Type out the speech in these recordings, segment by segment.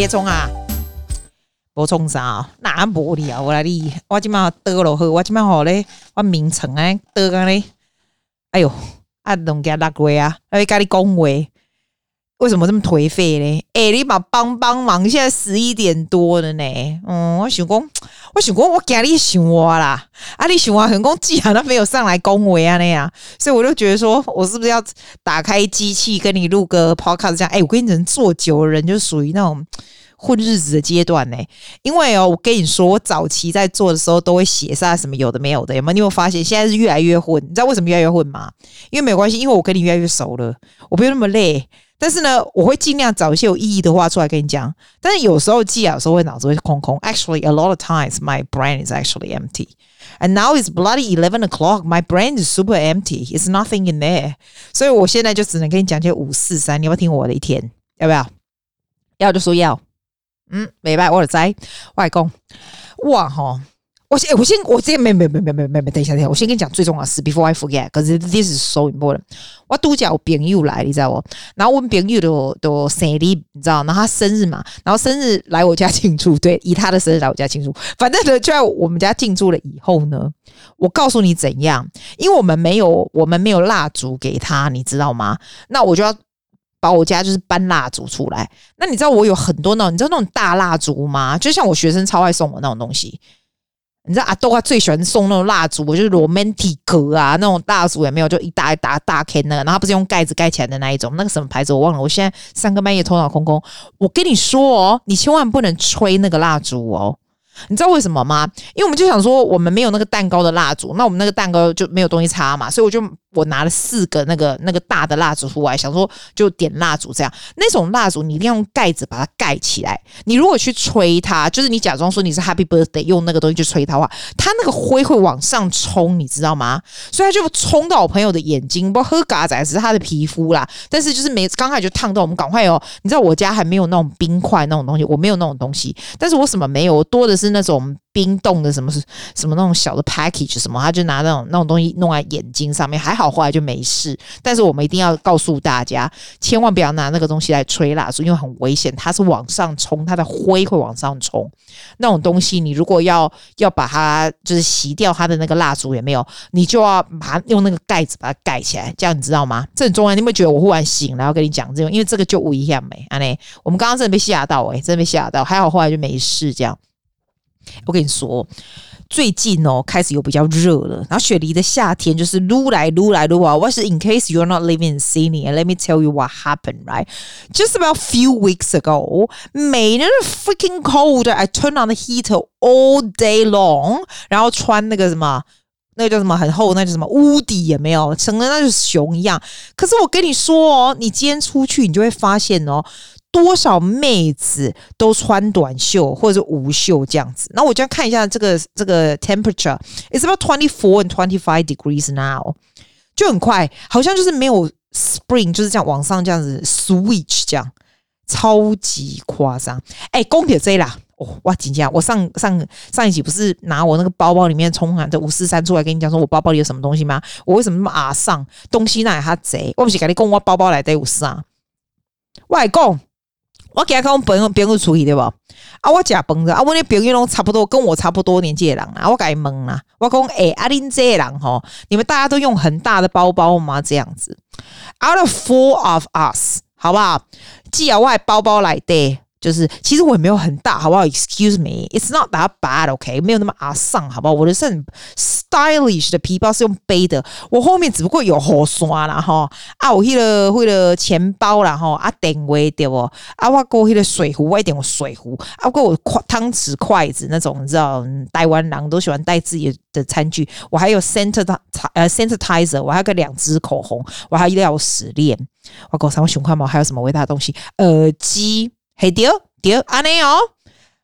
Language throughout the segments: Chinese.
别冲啊，无冲啥，哪无聊我来哩，我今嘛倒落去，我今嘛好咧，我名称哎倒个咧，哎呦，啊拢加六月啊，还会跟你讲话。为什么这么颓废呢？哎、你把帮帮忙，现在十一点多了呢。嗯，我想讲，我想讲，我今日想我啦。啊，你想我很公既然他没有上来恭维啊那样，所以我就觉得说，我是不是要打开机器跟你录个 podcast 这样？哎、我跟你讲，做久的人就属于那种混日子的阶段呢。因为哦，我跟你说，我早期在做的时候都会写下什么有的没有的，有没有？你有发现现在是越来越混？你知道为什么越来越混吗？因为没有关系，因为我跟你越来越熟了，我不用那么累。但是呢，我会尽量找一些有意义的话出来跟你讲。但是有时候记啊，有时候会脑子会空空。Actually, a lot of times my brain is actually empty. And now it's bloody eleven o'clock. My brain is super empty. It's nothing in there. 所以我现在就只能跟你讲些五四三。你要不要听我的一天？要不要？要就说要。嗯，明白。我的灾外公。哇吼。我先，我先，我先，没没没没没没没，等一下，等一下，我先跟你讲最重要的事，before I forget，可是 this is so important。我都叫我朋友来，你知道不？然后我们朋友都都生日，你知道？然后他生日嘛，然后生日来我家庆祝，对，以他的生日来我家庆祝。反正呢，就在我们家庆祝了以后呢，我告诉你怎样，因为我们没有，我们没有蜡烛给他，你知道吗？那我就要把我家就是搬蜡烛出来。那你知道我有很多那种，你知道那种大蜡烛吗？就像我学生超爱送我那种东西。你知道阿豆他最喜欢送那种蜡烛，就是 romantic 啊，那种蜡烛也没有，就一大一大大 can 那个，然后不是用盖子盖起来的那一种，那个什么牌子我忘了。我现在三更半夜头脑空空，我跟你说哦，你千万不能吹那个蜡烛哦。你知道为什么吗？因为我们就想说，我们没有那个蛋糕的蜡烛，那我们那个蛋糕就没有东西插嘛，所以我就。我拿了四个那个那个大的蜡烛出来，想说就点蜡烛这样。那种蜡烛你一定要用盖子把它盖起来。你如果去吹它，就是你假装说你是 Happy Birthday，用那个东西去吹它的话，它那个灰会往上冲，你知道吗？所以它就冲到我朋友的眼睛，不喝嘎仔只是他的皮肤啦。但是就是没刚开始就烫到我们，赶快哦！你知道我家还没有那种冰块那种东西，我没有那种东西。但是我什么没有，我多的是那种冰冻的什么是什么那种小的 package 什么，他就拿那种那种东西弄在眼睛上面，还好后来就没事。但是我们一定要告诉大家，千万不要拿那个东西来吹蜡烛，因为很危险，它是往上冲，它的灰会往上冲。那种东西，你如果要要把它就是熄掉它的那个蜡烛也没有，你就要把它用那个盖子把它盖起来，这样你知道吗？这很重要。你有没有觉得我忽然醒了，要跟你讲这种？因为这个就危险没啊？呢，我们刚刚真的被吓到诶、真的被吓到，还好后来就没事这样。我跟你说，最近哦，开始有比较热了。然后雪梨的夏天就是撸来撸来撸啊。What is in case you're not living in Sydney? And let me tell you what happened, right? Just about a few weeks ago, made it freaking cold. I turned on the heater all day long. 然后穿那个什么，那个叫什么很厚，那叫什么屋底也没有，成了那就是熊一样。可是我跟你说哦，你今天出去，你就会发现哦。多少妹子都穿短袖或者是无袖这样子，那我就要看一下这个这个 temperature，it's about twenty four and twenty five degrees now，就很快，好像就是没有 spring，就是这样往上这样子 switch 这样，超级夸张。哎、欸，公铁 Z 啦，哦，哇，紧张！我上上上一集不是拿我那个包包里面充满的五四三出来跟你讲说我包包里有什么东西吗？我为什么那么阿上东西那也他贼？我不是跟你讲我包包来得五四啊，外公。我给他看我朋友朋友出去对不？啊，我假崩着啊，我那朋友拢差不多跟我差不多年纪的人啊，我改懵啦。我讲诶，阿林这人吼，你们大家都用很大的包包吗？这样子，out of four of us，好不好？寄啊，我包包来的。就是，其实我也没有很大，好不好？Excuse me，it's not that bad，OK？没有那么阿桑，好不好？我的是很 stylish 的皮包是用背的，我后面只不过有护刷啦哈，啊，我迄个迄个钱包啦哈，啊，电话对不？啊，我过迄个水壶，我一点我水壶，啊，过我筷汤匙筷子那种，你知道，台湾人都喜欢带自己的餐具，我还有 center 呃 sanitizer，我还有个两支口红，我还有钥匙链，我搞什么熊看毛？还有什么伟大的东西？耳机。嘿，丢丢，安尼哦，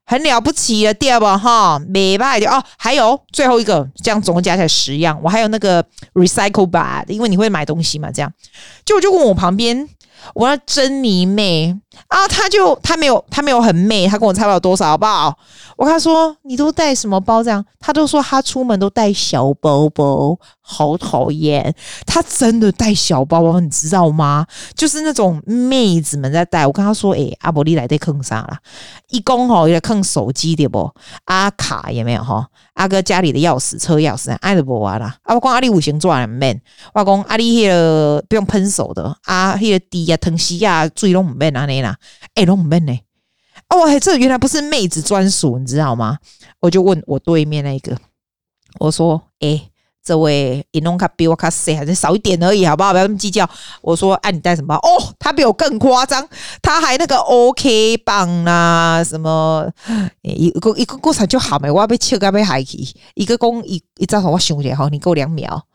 很了不起的第二吧哈，没办法哦，还有最后一个，这样总共加起来十样，我还有那个 recycle bag，因为你会买东西嘛，这样，就我就问我旁边，我要珍妮妹，啊，他就他没有他没有很媚，他跟我差不了多少，好不好？我跟他说，你都带什么包这样？他都说他出门都带小包包，好讨厌。他真的带小包包，你知道吗？就是那种妹子们在带。我跟他说，诶、阿伯利来得坑啥啦？一公吼也坑手机的不？阿卡也没有哈？阿哥家里的钥匙、车钥匙，爱的不完啦。阿公阿里五行钻门，阿公阿里那个不用喷手的，啊，那个滴呀、疼惜呀、最拢唔免安尼啦，诶，拢唔免呢。哦，这原来不是妹子专属，你知道吗？我就问我对面那个，我说：“诶，这位伊弄卡比我卡谁还是少一点而已，好不好？不要那么计较。”我说：“哎、啊，你带什么？哦，他比我更夸张，他还那个 OK 棒啊，什么一个一个过程就好没？我要被切个被海去，一个工一一张好，我想一下，好，你给我两秒。”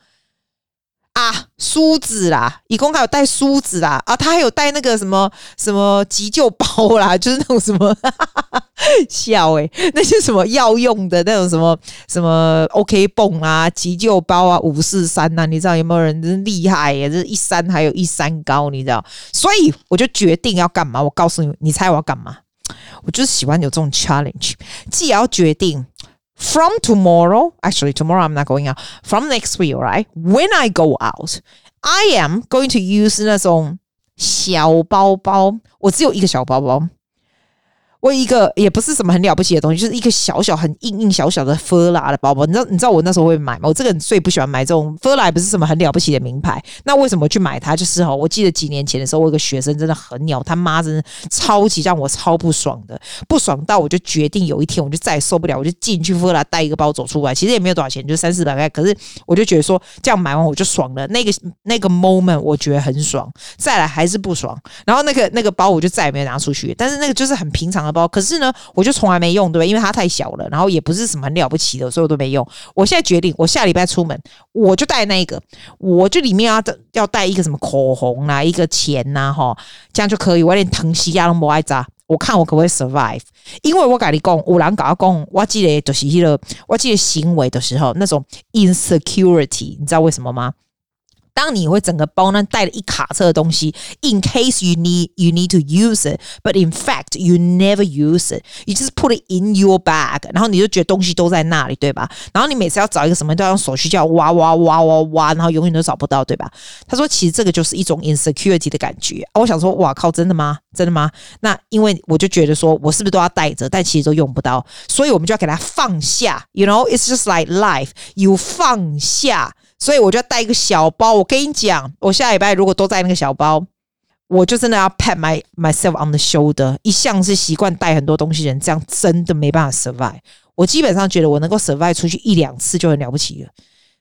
啊，梳子啦，一共还有带梳子啦，啊，他还有带那个什么什么急救包啦，就是那种什么哈哈哈笑诶、欸，那些什么药用的那种什么什么 OK 泵啊，急救包啊，五四三呐，你知道有没有人真厉害耶？这一山还有一山高，你知道？所以我就决定要干嘛？我告诉你，你猜我要干嘛？我就是喜欢有这种 challenge，既要决定。From tomorrow, actually tomorrow I'm not going out. From next week, right? When I go out, I am going to use 那种小包包。我只有一个小包包。 我一个也不是什么很了不起的东西，就是一个小小很硬硬小小的 Fila 的包包。你知道你知道我那时候会买吗？我这个人最不喜欢买这种 Fila，不是什么很了不起的名牌。那为什么去买它？就是哈，我记得几年前的时候，我有个学生真的很鸟，他妈真的超级让我超不爽的，不爽到我就决定有一天我就再也受不了，我就进去 Fila 带一个包走出来。其实也没有多少钱，就三四百块。可是我就觉得说这样买完我就爽了，那个那个 moment 我觉得很爽。再来还是不爽，然后那个那个包我就再也没有拿出去。但是那个就是很平常的包，可是呢。我就从来没用，对吧？因为它太小了，然后也不是什么很了不起的，所以我都没用。我现在决定，我下礼拜出门，我就带那个，我就里面要要带一个什么口红啊，一个钱呐，哈，这样就可以。我连疼惜啊都不爱扎，我看我可不可以 survive？因为我跟你讲，有人跟我讲，我记得就是那个，我记得行为的时候那种 insecurity，你知道为什么吗？当你会整个包呢带了一卡车的东西，in case you need you need to use it，but in fact you never use it，you just put it in your bag，然后你就觉得东西都在那里，对吧？然后你每次要找一个什么都要用手去叫挖挖挖挖挖，然后永远都找不到，对吧？他说其实这个就是一种 insecurity 的感觉。我想说，哇靠，真的吗？真的吗？那因为我就觉得说我是不是都要带着，但其实都用不到，所以我们就要给它放下。You know，it's just like life，you 放下。所以我就要带一个小包。我跟你讲，我下礼拜如果都带那个小包，我就真的要 pat my myself on the shoulder。一向是习惯带很多东西人，这样真的没办法 survive。我基本上觉得我能够 survive 出去一两次就很了不起了，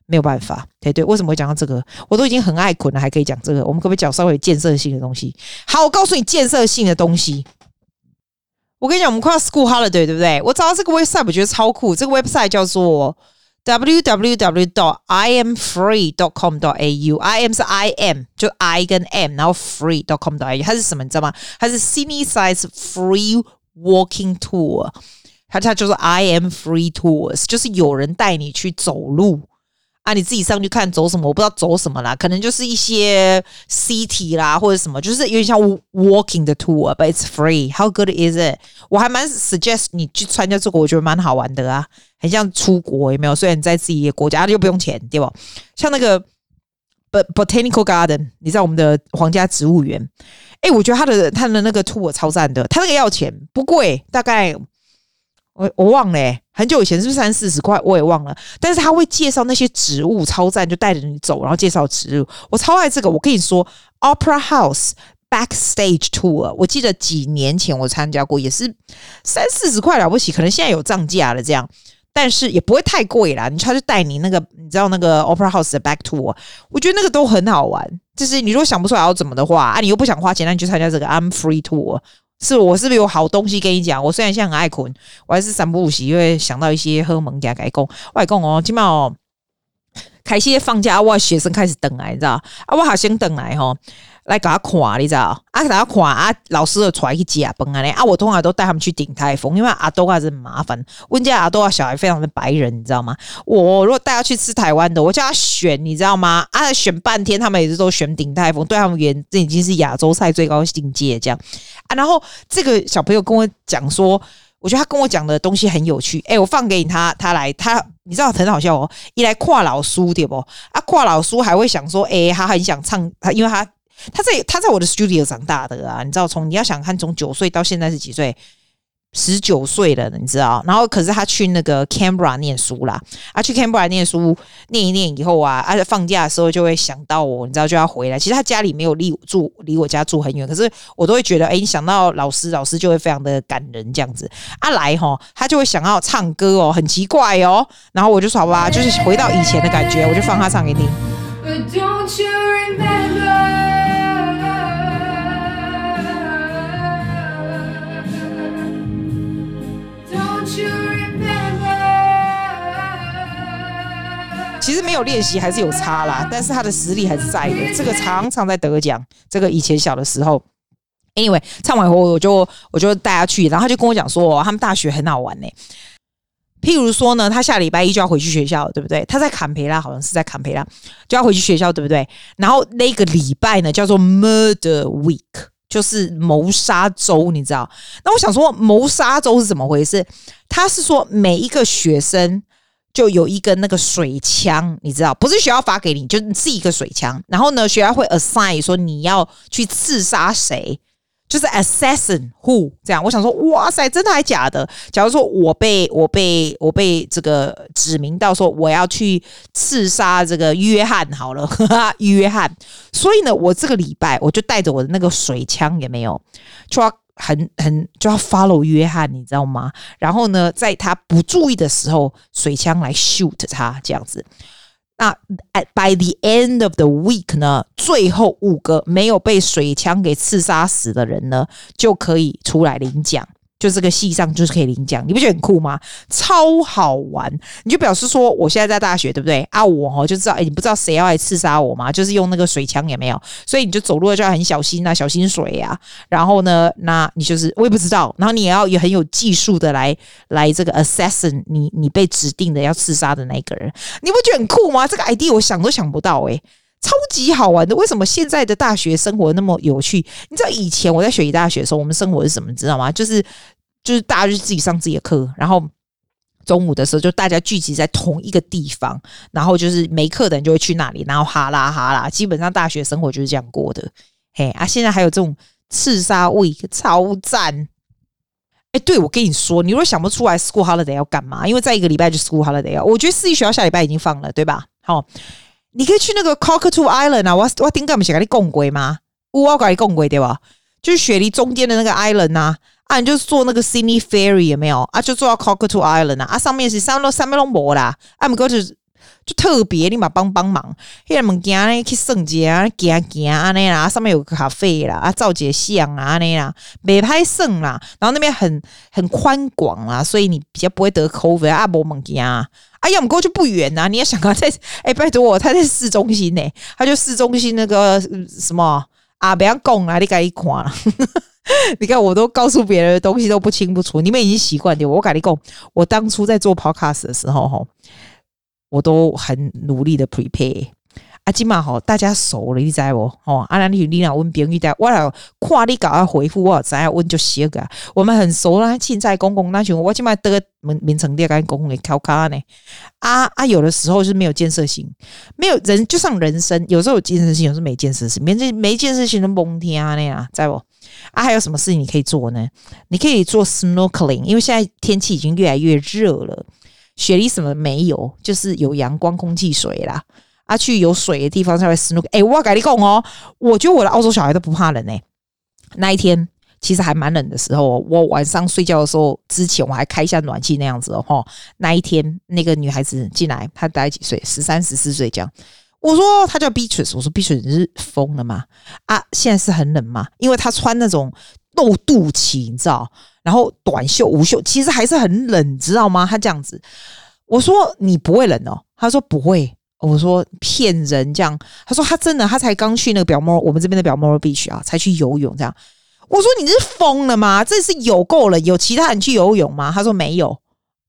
没有办法。对对，为什么会讲到这个？我都已经很爱困了，还可以讲这个？我们可不可以讲稍微建设性的东西？好，我告诉你建设性的东西。我跟你讲，我们快要 school holiday，对不对？我找到这个 website，我觉得超酷。这个 website 叫做。www.imfree.com.au I am 是 I am 就 I 跟 M，然后 free.com.au 它是什么？你知道吗？它是 Sydney size free walking tour，它它就是 I am free tours，就是有人带你去走路。 啊，你自己上去看走什么？我不知道走什么啦，可能就是一些 city 啦，或者什么，就是有点像 walking 的 tour，but it's free. How good is it？我还蛮 suggest 你去参加这个，我觉得蛮好玩的啊，很像出国有没有？虽然你在自己的国家又不用钱，对吧？像那个 botanical garden，你知道我们的皇家植物园，哎，我觉得他的他的那个 tour 超赞的，他那个要钱不贵，大概。我我忘了、欸，很久以前是不是三四十块？我也忘了。但是他会介绍那些植物，超赞，就带着你走，然后介绍植物。我超爱这个。我跟你说，Opera House Backstage Tour，我记得几年前我参加过，也是三四十块了不起，可能现在有涨价了这样，但是也不会太贵啦。你他就带你那个，你知道那个 Opera House 的 Back Tour，我觉得那个都很好玩。就是你如果想不出来要怎么的话，啊，你又不想花钱，那你就参加这个 I'm Free Tour。是我是不是有好东西跟你讲？我虽然现在很爱困，我还是三不五时，会想到一些喝蒙加改工外公哦，起码哦，开始放假，我学生开始等来，你知道啊？我学生等来吼。来给他看，你知道？啊，给他看啊，老师的出来去接啊，崩啊嘞！啊，我通常都带他们去鼎泰丰，因为阿多还是很麻烦。温家阿多小孩非常的白人，你知道吗？我如果带他去吃台湾的，我叫他选，你知道吗？啊，选半天，他们也是都选鼎泰丰，对他们原，这已经是亚洲菜最高境界这样啊。然后这个小朋友跟我讲说，我觉得他跟我讲的东西很有趣。哎、我放给你他，他来，他你知道很好笑哦。一来跨老书对不？啊，跨老书还会想说，哎、他很想唱，他因为他。他在他在我的 studio 长大的啊，你知道，从你要想看从九岁到现在是几岁？十九岁了，你知道。然后可是他去那个 Canberra 念书啦，啊，去 Canberra 念书念一念以后啊，而且放假的时候就会想到我，你知道就要回来。其实他家里没有离住离我家住很远，可是我都会觉得，哎，你想到老师，老师就会非常的感人这样子。啊来哈，他就会想要唱歌哦，很奇怪哦。然后我就说好吧，就是回到以前的感觉，我就放他唱给你听。其实没有练习还是有差啦，但是他的实力还是在的。这个常常在得奖。这个以前小的时候，anyway，唱完以后我就我就带他去，然后他就跟我讲说，他们大学很好玩呢。譬如说呢，他下礼拜一就要回去学校，对不对？他在坎培拉，好像是在坎培拉就要回去学校，对不对？然后那个礼拜呢叫做 Murder Week，就是谋杀州，你知道？那我想说，谋杀州是怎么回事？他是说每一个学生。就有一个那个水枪，你知道，不是学校发给你，就是一个水枪。然后呢，学校会 assign 说你要去刺杀谁，就是 assassin who 这样。我想说，哇塞，真的还假的？假如说我被我被我被这个指名到说我要去刺杀这个约翰，好了，呵呵，约翰。所以呢，我这个礼拜我就带着我的那个水枪，有没有？就要。很很就要 follow 约翰，你知道吗？然后呢，在他不注意的时候，水枪来 shoot 他这样子。那 at by the end of the week 呢，最后五个没有被水枪给刺杀死的人呢，就可以出来领奖。就这个系上就是可以领奖，你不觉得很酷吗？超好玩！你就表示说，我现在在大学，对不对？啊，我哦就知道，哎，你不知道谁要来刺杀我吗？就是用那个水枪，也没有，所以你就走路就要很小心啊，小心水呀、然后呢，那你就是我也不知道，然后你也要有很有技术的来来这个 assassin，你你被指定的要刺杀的那个人，你不觉得很酷吗？这个 idea 我想都想不到、欸，超级好玩的，为什么现在的大学生活那么有趣？你知道以前我在雪梨大学的时候，我们生活是什么？你知道吗？就是就是大家就自己上自己的课，然后中午的时候就大家聚集在同一个地方，然后就是没课的人就会去那里，然后哈啦哈啦，基本上大学生活就是这样过的。嘿啊，现在还有这种刺杀味超赞！哎，对，我跟你说，你如果想不出来 school holiday 要干嘛，因为在一个礼拜就 school holiday，我觉得私立学校下礼拜已经放了，对吧？好。你可以去那个 Cockatoo Island 啊，我我顶个不是跟你讲过吗？我跟你讲过对吧？就是雪梨中间的那个 Island 啊，啊，你就坐那个 Sydney Ferry 有没有？啊，就坐到 Cockatoo Island 啊，啊，上面是三楼三面都无啦，啊，不过就是就特别，你嘛帮帮忙，迄个物件呢去算一下，行行安尼啦，上面有个咖啡啦，啊，照几相啊安尼啦，没拍算啦，然后那边很很宽广啦，所以你比较不会得 COVID 啊，无物件啊。哎呀，我们过去不远呐！你要想啊，在哎，拜托我，他在市中心呢，他就市中心那个什么啊，不要讲啊，你赶紧看了。你看，我都告诉别人的东西都不清不楚，你们已经习惯了。我赶紧讲，我当初在做 podcast 的时候，哈，我都很努力的 prepare。啊，今嘛好，大家熟了，你知不？哦，啊，那你你俩问朋友的，我来看你搞个回复，我知要问就写个。我们很熟啦，凊彩公共那群，我今嘛得名名称第二公共的考卡呢。啊啊，有的时候是没有建设性，没有人就像人生，有时候有建设性，有时候没建设性，没这没建设性的蒙天啊那样，知不？啊，还有什么事情你可以做呢？你可以做 snorkeling，因为现在天气已经越来越热了，雪梨什么没有，就是有阳光、空气、水啦。他、去有水的地方才会 snorkel。哎，我跟你讲哦，我觉得我的澳洲小孩都不怕冷诶、那一天其实还蛮冷的时候，我晚上睡觉的时候之前我还开一下暖气那样子哦。那一天那个女孩子进来，她大概几岁？十三、十四岁这样。我说她叫 Beatrice，我说 Beatrice 是疯了吗？啊，现在是很冷吗？因为她穿那种露肚脐，你知道，然后短袖、无袖，其实还是很冷，知道吗？她这样子，我说你不会冷哦，她说不会。我说骗人这样，他说他真的，他才刚去那个表摩，我们这边的表摩 beach 啊，才去游泳这样。我说你是疯了吗？这是有够了，有其他人去游泳吗？他说没有。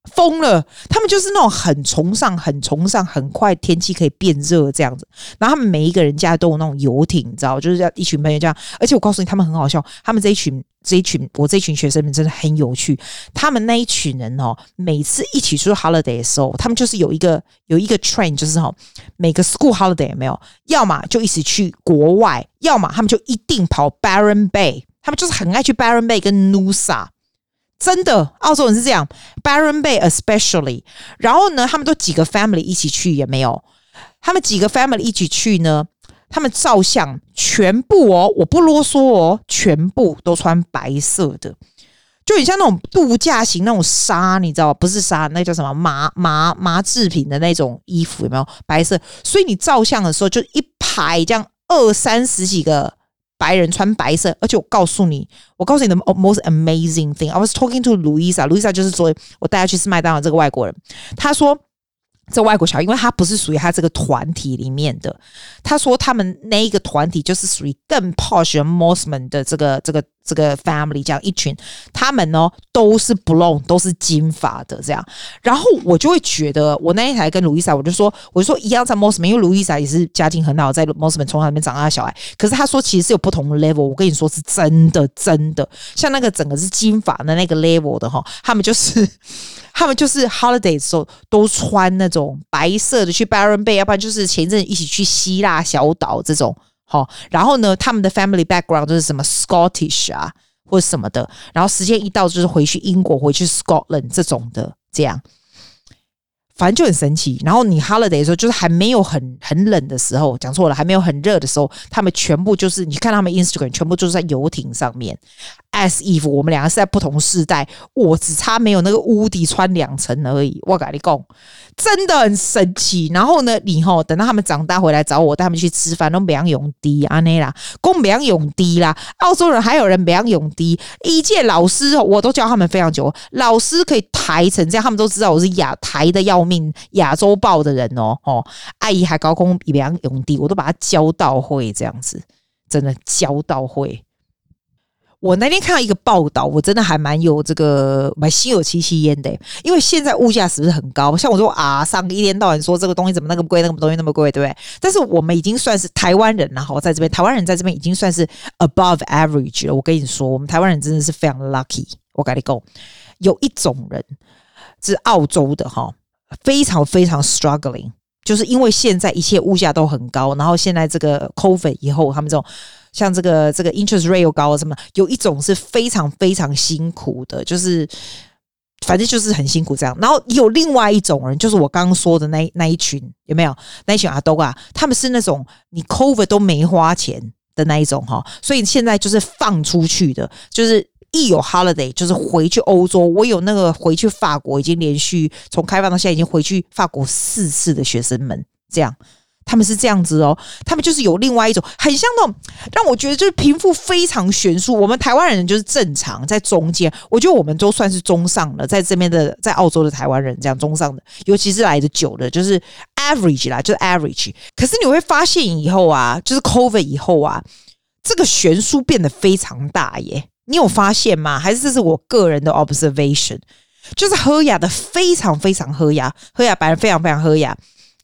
疯了！他们就是那种很崇尚、很崇尚，很快天气可以变热这样子。然后他们每一个人家都有那种游艇，你知道，就是要一群朋友这样。而且我告诉你，他们很好笑。他们这一群、这一群，我这一群学生们真的很有趣。他们那一群人哦，每次一起出 holiday 的时候，他们就是有一个有一个 train，就是哈，每个 school holiday 有没有？要么就一起去国外，要么他们就一定跑 Byron Bay。他们就是很爱去 Byron Bay 跟 Nusa。真的，澳洲人是这样，Baron Bay especially。然后呢，他们都几个 family 一起去也没有，他们几个 family 一起去呢，他们照相全部哦，我不啰嗦哦，全部都穿白色的，就很像那种度假型那种纱，你知道不是纱，那叫什么麻麻麻制品的那种衣服有没有？白色，所以你照相的时候就一排这样二三十几个。白人穿白色，而且我告诉你，我告诉你的 most amazing thing。I was talking to Louisa，Louisa 就是说我带她去吃麦当劳这个外国人，他说。这外国小孩，因为他不是属于他这个团体里面的。他说他们那一个团体就是属于更 posh 的 Mosman 的这个这个这个 family 这样一群，他们呢都是 blonde，都是金发的这样。然后我就会觉得，我那一台跟路易莎，我就说，我就说一样在 Mosman，因为路易莎也是家境很好，在 Mosman 从小那边长大的小孩。可是他说其实是有不同的 level，我跟你说是真的真的，像那个整个是金发的那个 level 的哈，他们就是。他们就是 holiday 的时候都穿那种白色的去 Byron Bay，要不然就是前一阵一起去希腊小岛这种，好，然后呢，他们的 family background 就是什么 Scottish 啊或者什么的，然后时间一到就是回去英国、回去 Scotland 这种的，这样。反正就很神奇，然后你 holiday 的时候，就是还没有很很冷的时候，讲错了，还没有很热的时候，他们全部就是你看他们 Instagram，全部就是在游艇上面，as if 我们两个是在不同世代，我只差没有那个屋顶穿两层而已，我跟你讲。真的很神奇，然后呢，以后等到他们长大回来找我，带他们去吃饭，都没样永低啊那啦，公没样永低啦。澳洲人还有人没样永低，一届老师我都教他们非常久，老师可以抬成这样，他们都知道我是亚抬的要命，亚洲报的人哦哦，阿姨还高空没样永低，我都把他教到会这样子，真的教到会。我那天看到一个报道，我真的还蛮有这个蛮心有戚戚焉的，因为现在物价是不是很高？像我说啊，上个一天到晚说这个东西怎么那么贵，那个东西那么贵，对不对？但是我们已经算是台湾人了，哈，在这边台湾人在这边已经算是 above average 了。我跟你说，我们台湾人真的是非常 lucky。我跟你讲，有一种人是澳洲的哈，非常非常 struggling，就是因为现在一切物价都很高，然后现在这个 COVID 以后，他们这种。像这个这个 interest rate 又高什么？有一种是非常非常辛苦的，就是反正就是很辛苦这样。然后有另外一种人，就是我刚刚说的那那一群，有没有？那一群阿兜啊，他们是那种你 COVID 都没花钱的那一种哈。所以现在就是放出去的，就是一有 holiday 就是回去欧洲。我有那个回去法国，已经连续从开放到现在已经回去法国四次的学生们这样。他们是这样子哦，他们就是有另外一种很像那种让我觉得就是贫富非常悬殊。我们台湾人就是正常在中间，我觉得我们都算是中上了，在这边的在澳洲的台湾人这样中上的，尤其是来的久的，就是 average 啦，就是 average。可是你会发现以后啊，就是 COVID 以后啊，这个悬殊变得非常大耶。你有发现吗？还是这是我个人的 observation？就是喝雅的非常非常喝雅，喝雅白人非常非常喝雅。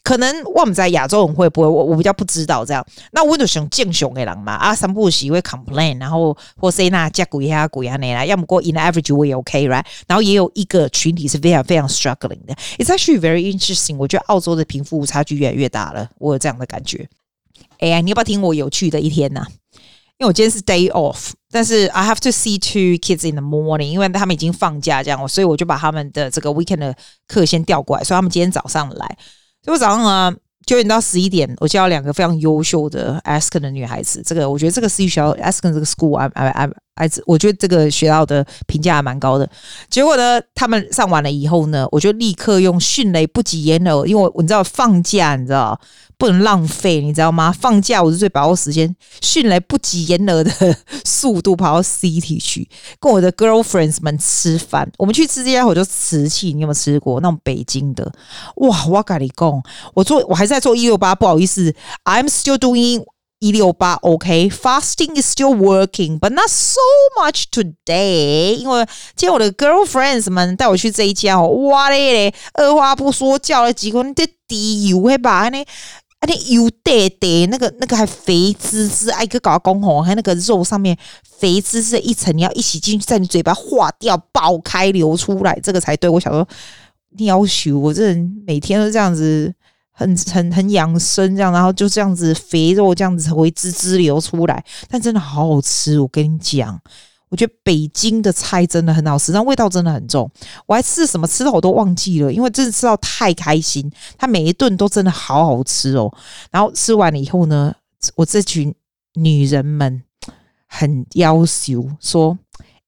可能我们在亚洲人会不会？我我比较不知道这样。那我就想敬雄的人嘛，啊，三不五时会 complain，然后或是那加鬼呀鬼呀那啦，要么过 in average 我也 OK，right？然后也有一个群体是非常非常 struggling 的。It's actually very interesting。我觉得澳洲的贫富差距越来越大了，我有这样的感觉。哎呀，你要不要听我有趣的一天呢？因为我今天是 day off，但是 I have to see two kids in the morning，因为他们已经放假这样，所以我就把他们的这个 weekend 的课先调过来，所以他们今天早上来。因为早上啊，九点到十一点，我教两个非常优秀的 Asken 的女孩子。这个我觉得这个私立学校 Asken 这个 school，I I 孩子，我觉得这个学校的评价还蛮高的。结果呢，他们上完了以后呢，我就立刻用迅雷不及掩耳，因为我你知道放假，你知道不能浪费，你知道吗？放假我是最把握时间，迅雷不及掩耳的 速度跑到 City 去，跟我的 girlfriends 们吃饭。我们去吃这家，伙就瓷器，你有没有吃过那种北京的？哇，我跟你讲，我做我还在做一六八，不好意思，I'm still doing。一六八，OK，fasting is still working，but not so much today。因为今天我的 girlfriends 们带我去这一家哦，哇嘞嘞，二话不说叫了几个，你的底油会把那那油带带那个那个还肥滋滋，哎，个搞公吼，还那个肉上面肥滋滋的一层，你要一起进去，在你嘴巴化掉，爆开流出来，这个才对。我想说，你要求我这人每天都这样子。很很很养生这样，然后就这样子肥肉这样子会滋滋流出来，但真的好好吃。我跟你讲，我觉得北京的菜真的很好吃，但味道真的很重。我还吃什么吃的我都忘记了，因为真的吃到太开心。他每一顿都真的好好吃哦。然后吃完了以后呢，我这群女人们很要求说：“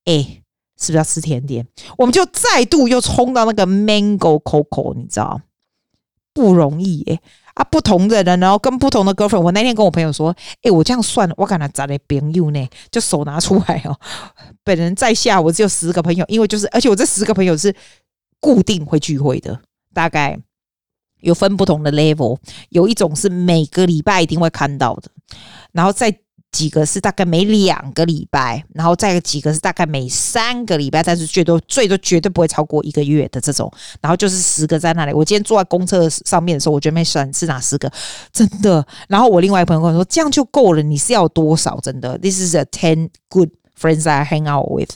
哎、是不是要吃甜点？”我们就再度又冲到那个 Mango Coco，你知道。不容易耶、啊！不同的人，然后跟不同的 girlfriend。我那天跟我朋友说：“哎、我这样算，我可能找的朋友呢，就手拿出来哦。本人在下，我只有十个朋友，因为就是，而且我这十个朋友是固定会聚会的，大概有分不同的 level。有一种是每个礼拜一定会看到的，然后再。几个是大概每两个礼拜，然后再有几个是大概每三个礼拜，但是最多最多绝对不会超过一个月的这种，然后就是十个在那里。我今天坐在公车上面的时候，我觉得没算是哪十个，真的。然后我另外一朋友跟我说，这样就够了，你是要多少？真的，This is a ten good friends I hang out with。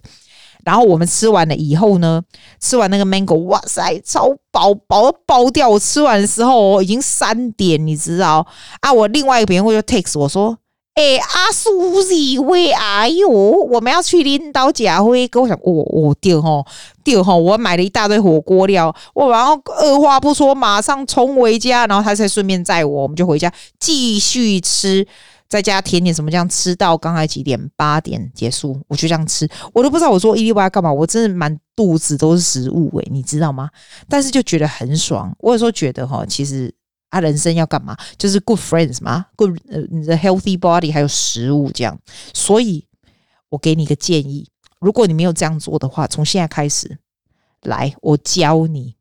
然后我们吃完了以后呢，吃完那个 mango，哇塞，超饱饱到爆掉。我吃完的时候已经三点，你知道啊？我另外一个朋友就 text 我说。哎，阿苏西喂，哎呦，我们要去领导家会，跟我讲，我我丢吼丢吼，我买了一大堆火锅料，我然后二话不说，马上冲回家，然后他才顺便载我，我们就回家继续吃，在家甜点什么这样吃到刚才几点？八点结束，我就这样吃，我都不知道我做一六八干嘛，我真的满肚子都是食物诶、你知道吗？但是就觉得很爽，我有时候觉得哈，其实。他、啊、人生要干嘛？就是 good friends 吗，good 呃，你的 healthy body 还有食物这样。所以我给你一个建议，如果你没有这样做的话，从现在开始，来，我教你，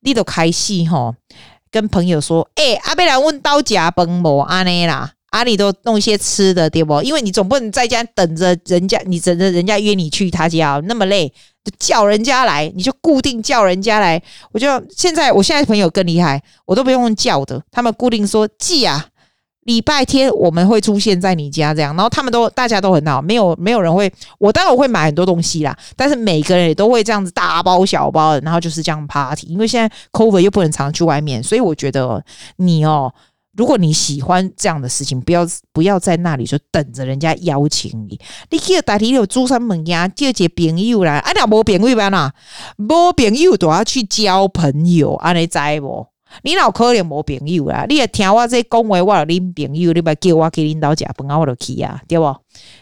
你都开戏哈，跟朋友说，哎、阿贝来问到家崩某阿内啦，阿里都弄一些吃的对不？因为你总不能在家等着人家，你等着人家约你去他家那么累。就叫人家来，你就固定叫人家来。我就现在，我现在朋友更厉害，我都不用叫的，他们固定说记啊，礼拜天我们会出现在你家这样。然后他们都大家都很好，没有没有人会，我当然我会买很多东西啦，但是每个人也都会这样子大包小包的，然后就是这样 party。因为现在 COVID 又不能常去外面，所以我觉得你哦。如果你喜欢这样的事情，不要不要在那里就等着人家邀请你。你可以代替有租上门呀，叫些朋友来。啊，你无朋友办啊？没朋友都要去交朋友，安尼知无？你脑壳里没朋友啊？你也听我这讲话，我有恁朋友，你不叫我去领导家饭啊，我就去啊，对不？啊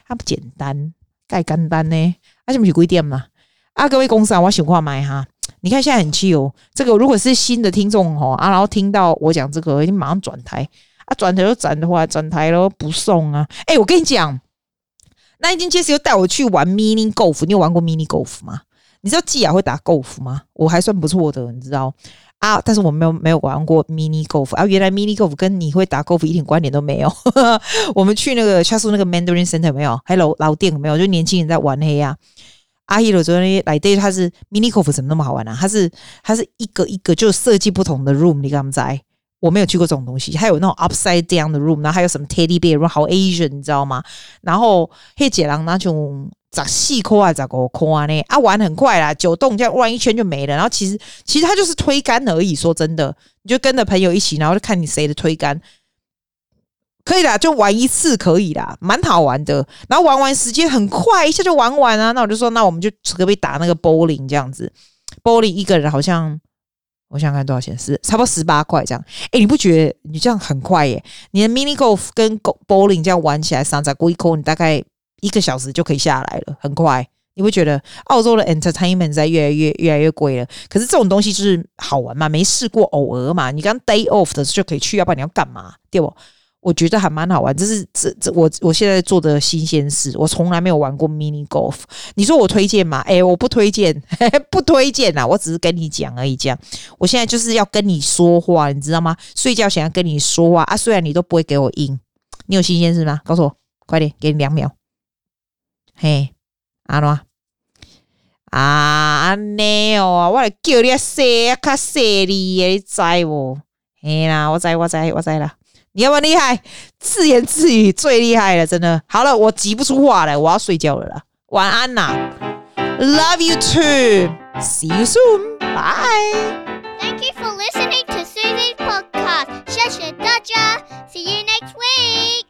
不简单，盖简单呢？啊，是不是几点嘛？啊，各位公司啊，我想话买哈。你看现在很气哦，这个如果是新的听众哦啊，然后听到我讲这个，你马上转台啊，转台就转的话，转台喽不送啊。哎，我跟你讲，那已经确实又带我去玩 mini golf，你有玩过 mini golf 吗？你知道季亚会打 golf 吗？我还算不错的，你知道啊，但是我没有没有玩过 mini golf 啊，原来 mini golf 跟你会打 golf 一点关联都没有。我们去那个下次那个 Mandarin Center 没有，还有老店没有，就年轻人在玩黑呀。阿姨的昨天来对，他是 mini golf 怎么那么好玩呢、啊？他是他是一个一个就设计不同的 room，你敢不在？我没有去过这种东西，还有那种 upside down 的 room，然后还有什么 teddy bear room，好 Asian，你知道吗？然后黑姐郎那种砸细块啊，砸个块呢？啊，玩很快啦，九洞这样玩一圈就没了。然后其实其实它就是推杆而已，说真的，你就跟着朋友一起，然后就看你谁的推杆。可以啦，就玩一次可以啦，蛮好玩的。然后玩完时间很快，一下就玩完啊。那我就说，那我们就可不可以打那个 bowling 这样子？bowling 一个人好像，我想看多少钱，是差不多十八块这样。哎，你不觉得你这样很快耶？你的 mini golf 跟 bowling 这样玩起来，三十几块，你大概一个小时就可以下来了，很快。你会觉得澳洲的 entertainment 在越来越越来越贵了，可是这种东西就是好玩嘛，没试过偶尔嘛。你刚 day off 的时候就可以去，要不然你要干嘛？对不？我觉得还蛮好玩，这是这这我我现在做的新鲜事，我从来没有玩过 mini golf。你说我推荐吗？哎，我不推荐，不推荐啊！我只是跟你讲而已，这样。我现在就是要跟你说话，你知道吗？睡觉想要跟你说话啊，虽然你都不会给我应，你有新鲜事吗？告诉我，快点，给你两秒。嘿。安怎啊？安尼哦，我来叫你啊，说啊，较犀利的，你知无？嘿啦，我知，我知，我知啦。你要么厉害自言自语最厉害了真的好了我急不出话了我要睡觉了晚安呐 love you too see you soon bye thank you for listening to suzy podcast 谢谢大家 see you next week